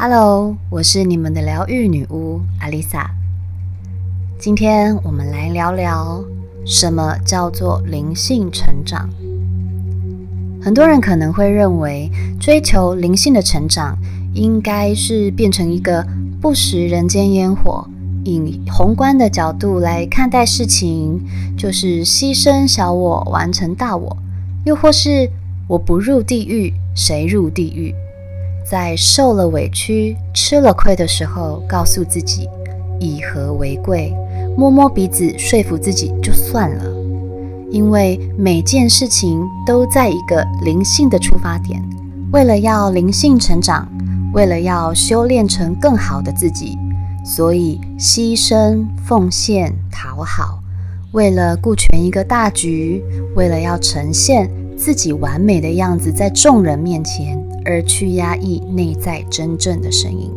Hello，我是你们的疗愈女巫阿丽萨。今天我们来聊聊什么叫做灵性成长。很多人可能会认为，追求灵性的成长，应该是变成一个不食人间烟火，以宏观的角度来看待事情，就是牺牲小我，完成大我，又或是我不入地狱，谁入地狱？在受了委屈、吃了亏的时候，告诉自己以和为贵，摸摸鼻子说服自己就算了。因为每件事情都在一个灵性的出发点，为了要灵性成长，为了要修炼成更好的自己，所以牺牲、奉献、讨好，为了顾全一个大局，为了要呈现自己完美的样子在众人面前。而去压抑内在真正的声音，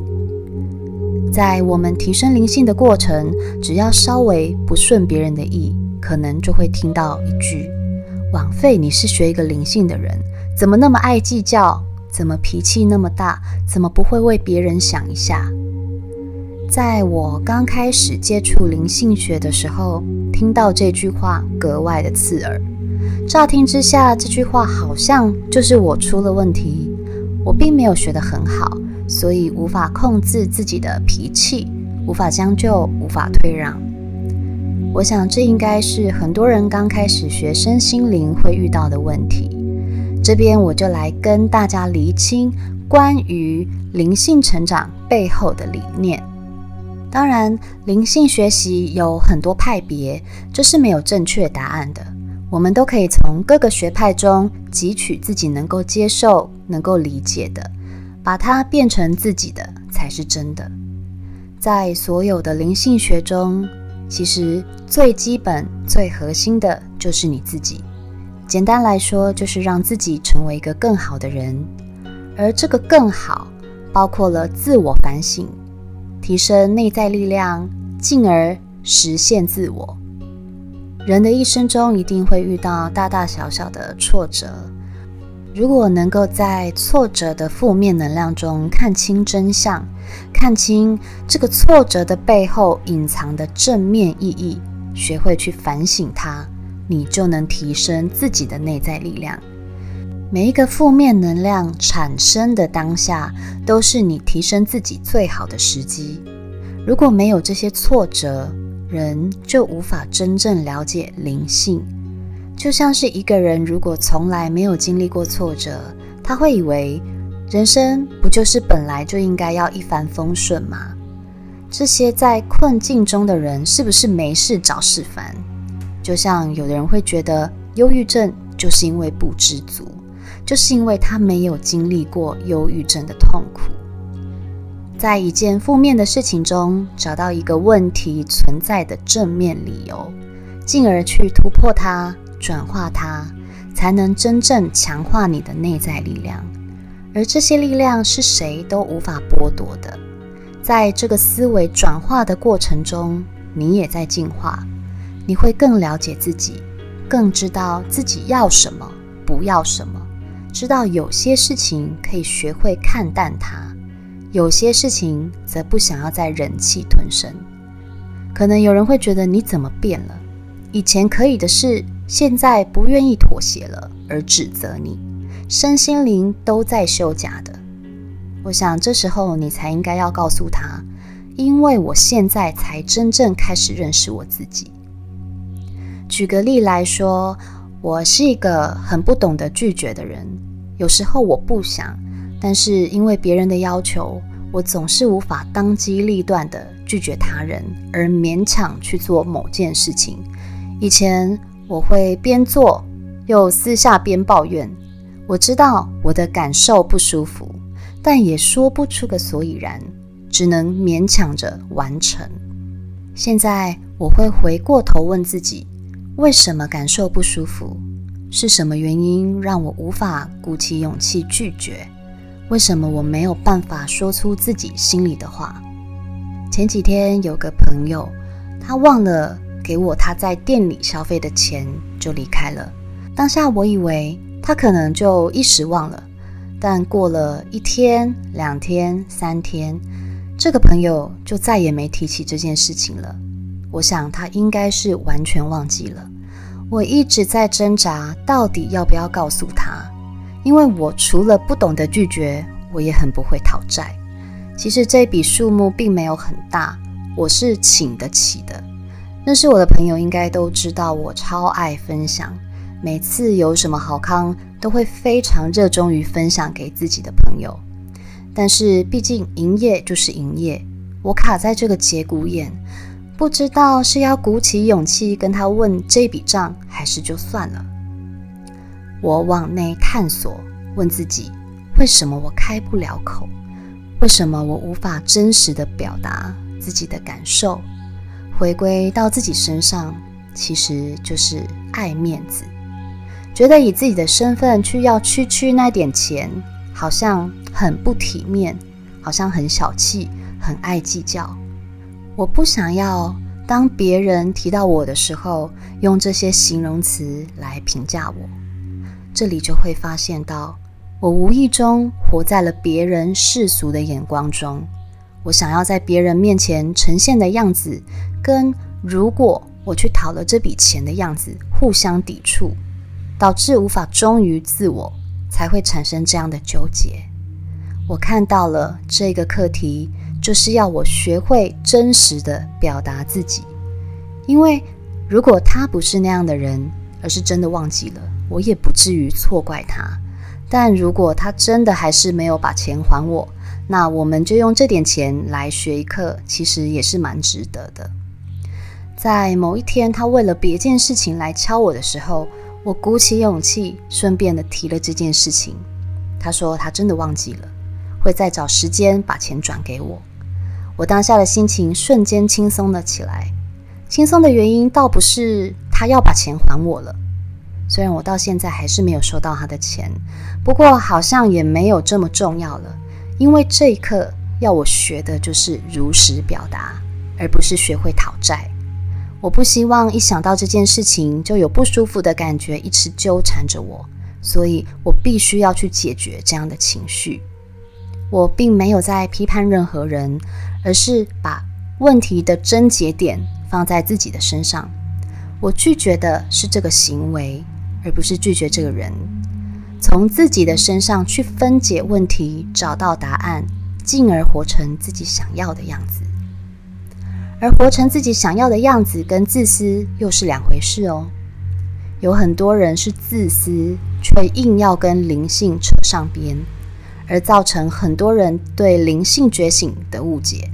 在我们提升灵性的过程，只要稍微不顺别人的意，可能就会听到一句：“枉费你是学一个灵性的人，怎么那么爱计较？怎么脾气那么大？怎么不会为别人想一下？”在我刚开始接触灵性学的时候，听到这句话格外的刺耳。乍听之下，这句话好像就是我出了问题。我并没有学得很好，所以无法控制自己的脾气，无法将就，无法退让。我想这应该是很多人刚开始学身心灵会遇到的问题。这边我就来跟大家厘清关于灵性成长背后的理念。当然，灵性学习有很多派别，这是没有正确答案的。我们都可以从各个学派中汲取自己能够接受、能够理解的，把它变成自己的才是真的。在所有的灵性学中，其实最基本、最核心的就是你自己。简单来说，就是让自己成为一个更好的人。而这个更好，包括了自我反省、提升内在力量，进而实现自我。人的一生中一定会遇到大大小小的挫折，如果能够在挫折的负面能量中看清真相，看清这个挫折的背后隐藏的正面意义，学会去反省它，你就能提升自己的内在力量。每一个负面能量产生的当下，都是你提升自己最好的时机。如果没有这些挫折，人就无法真正了解灵性，就像是一个人如果从来没有经历过挫折，他会以为人生不就是本来就应该要一帆风顺吗？这些在困境中的人是不是没事找事烦？就像有的人会觉得忧郁症就是因为不知足，就是因为他没有经历过忧郁症的痛苦。在一件负面的事情中找到一个问题存在的正面理由，进而去突破它、转化它，才能真正强化你的内在力量。而这些力量是谁都无法剥夺的。在这个思维转化的过程中，你也在进化，你会更了解自己，更知道自己要什么，不要什么，知道有些事情可以学会看淡它。有些事情则不想要再忍气吞声，可能有人会觉得你怎么变了？以前可以的事，现在不愿意妥协了，而指责你，身心灵都在修假的。我想这时候你才应该要告诉他，因为我现在才真正开始认识我自己。举个例来说，我是一个很不懂得拒绝的人，有时候我不想。但是因为别人的要求，我总是无法当机立断地拒绝他人，而勉强去做某件事情。以前我会边做又私下边抱怨，我知道我的感受不舒服，但也说不出个所以然，只能勉强着完成。现在我会回过头问自己，为什么感受不舒服？是什么原因让我无法鼓起勇气拒绝？为什么我没有办法说出自己心里的话？前几天有个朋友，他忘了给我他在店里消费的钱，就离开了。当下我以为他可能就一时忘了，但过了一天、两天、三天，这个朋友就再也没提起这件事情了。我想他应该是完全忘记了。我一直在挣扎，到底要不要告诉他？因为我除了不懂得拒绝，我也很不会讨债。其实这笔数目并没有很大，我是请得起的。认识我的朋友应该都知道，我超爱分享。每次有什么好康，都会非常热衷于分享给自己的朋友。但是毕竟营业就是营业，我卡在这个节骨眼，不知道是要鼓起勇气跟他问这笔账，还是就算了。我往内探索，问自己：为什么我开不了口？为什么我无法真实的表达自己的感受？回归到自己身上，其实就是爱面子。觉得以自己的身份去要区区那点钱，好像很不体面，好像很小气，很爱计较。我不想要当别人提到我的时候，用这些形容词来评价我。这里就会发现到，我无意中活在了别人世俗的眼光中。我想要在别人面前呈现的样子，跟如果我去讨了这笔钱的样子互相抵触。导致无法忠于自我，才会产生这样的纠结。我看到了这个课题，就是要我学会真实的表达自己。因为如果他不是那样的人，而是真的忘记了，我也不至于错怪他。但如果他真的还是没有把钱还我，那我们就用这点钱来学一课，其实也是蛮值得的。在某一天，他为了别件事情来敲我的时候。我鼓起勇气，顺便的提了这件事情。他说他真的忘记了，会再找时间把钱转给我。我当下的心情瞬间轻松了起来。轻松的原因倒不是他要把钱还我了，虽然我到现在还是没有收到他的钱，不过好像也没有这么重要了。因为这一刻要我学的就是如实表达，而不是学会讨债。我不希望一想到这件事情就有不舒服的感觉一直纠缠着我，所以我必须要去解决这样的情绪。我并没有在批判任何人，而是把问题的症结点放在自己的身上。我拒绝的是这个行为，而不是拒绝这个人。从自己的身上去分解问题，找到答案，进而活成自己想要的样子。而活成自己想要的样子，跟自私又是两回事哦。有很多人是自私，却硬要跟灵性扯上边，而造成很多人对灵性觉醒的误解。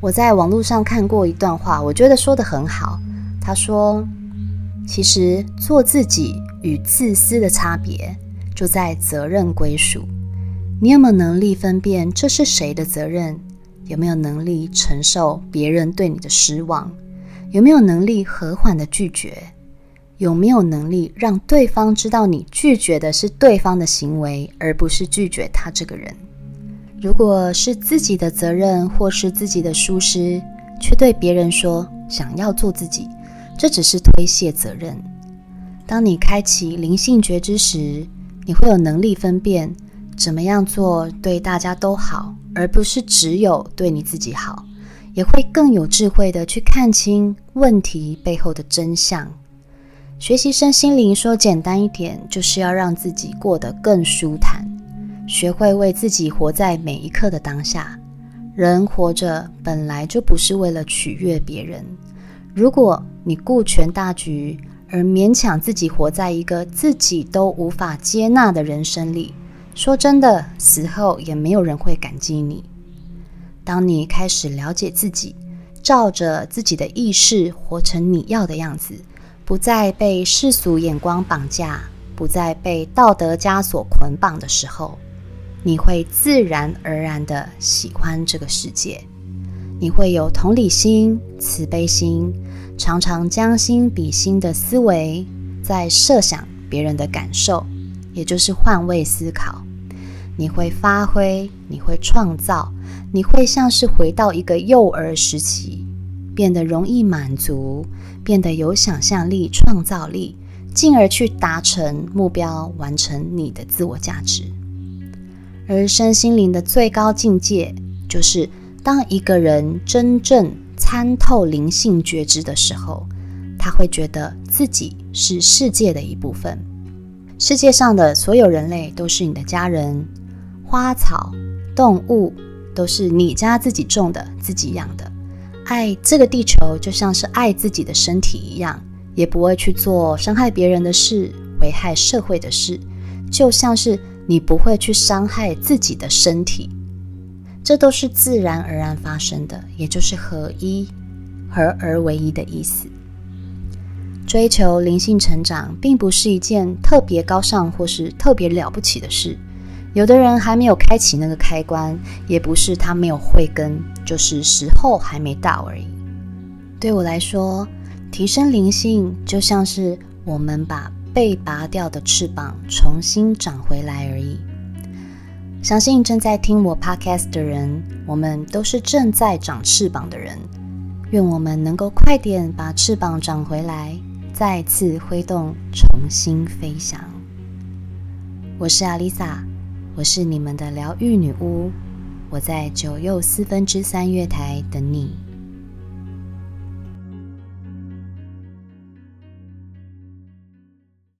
我在网络上看过一段话，我觉得说的很好。他说：“其实做自己与自私的差别，就在责任归属。你有没有能力分辨这是谁的责任？”有没有能力承受别人对你的失望？有没有能力和缓的拒绝？有没有能力让对方知道你拒绝的是对方的行为，而不是拒绝他这个人？如果是自己的责任或是自己的疏失，却对别人说想要做自己，这只是推卸责任。当你开启灵性觉知时，你会有能力分辨怎么样做对大家都好。而不是只有对你自己好，也会更有智慧的去看清问题背后的真相。学习身心灵，说简单一点，就是要让自己过得更舒坦，学会为自己活在每一刻的当下。人活着本来就不是为了取悦别人。如果你顾全大局，而勉强自己活在一个自己都无法接纳的人生里。说真的，死后也没有人会感激你。当你开始了解自己，照着自己的意识活成你要的样子，不再被世俗眼光绑架，不再被道德枷锁捆绑的时候，你会自然而然的喜欢这个世界。你会有同理心、慈悲心，常常将心比心的思维，在设想别人的感受，也就是换位思考。你会发挥，你会创造，你会像是回到一个幼儿时期，变得容易满足，变得有想象力、创造力，进而去达成目标，完成你的自我价值。而身心灵的最高境界，就是当一个人真正参透灵性觉知的时候，他会觉得自己是世界的一部分。世界上的所有人类都是你的家人，花草动物都是你家自己种的、自己养的。爱这个地球，就像是爱自己的身体一样，也不会去做伤害别人的事、危害社会的事，就像是你不会去伤害自己的身体。这都是自然而然发生的，也就是合一、合而为一的意思。追求灵性成长，并不是一件特别高尚或是特别了不起的事。有的人还没有开启那个开关，也不是他没有慧根，就是时候还没到而已。对我来说，提升灵性就像是我们把被拔掉的翅膀重新长回来而已。相信正在听我 podcast 的人，我们都是正在长翅膀的人。愿我们能够快点把翅膀长回来。再次挥动，重新飞翔。我是阿丽萨，我是你们的疗愈女巫。我在九又四分之三月台等你。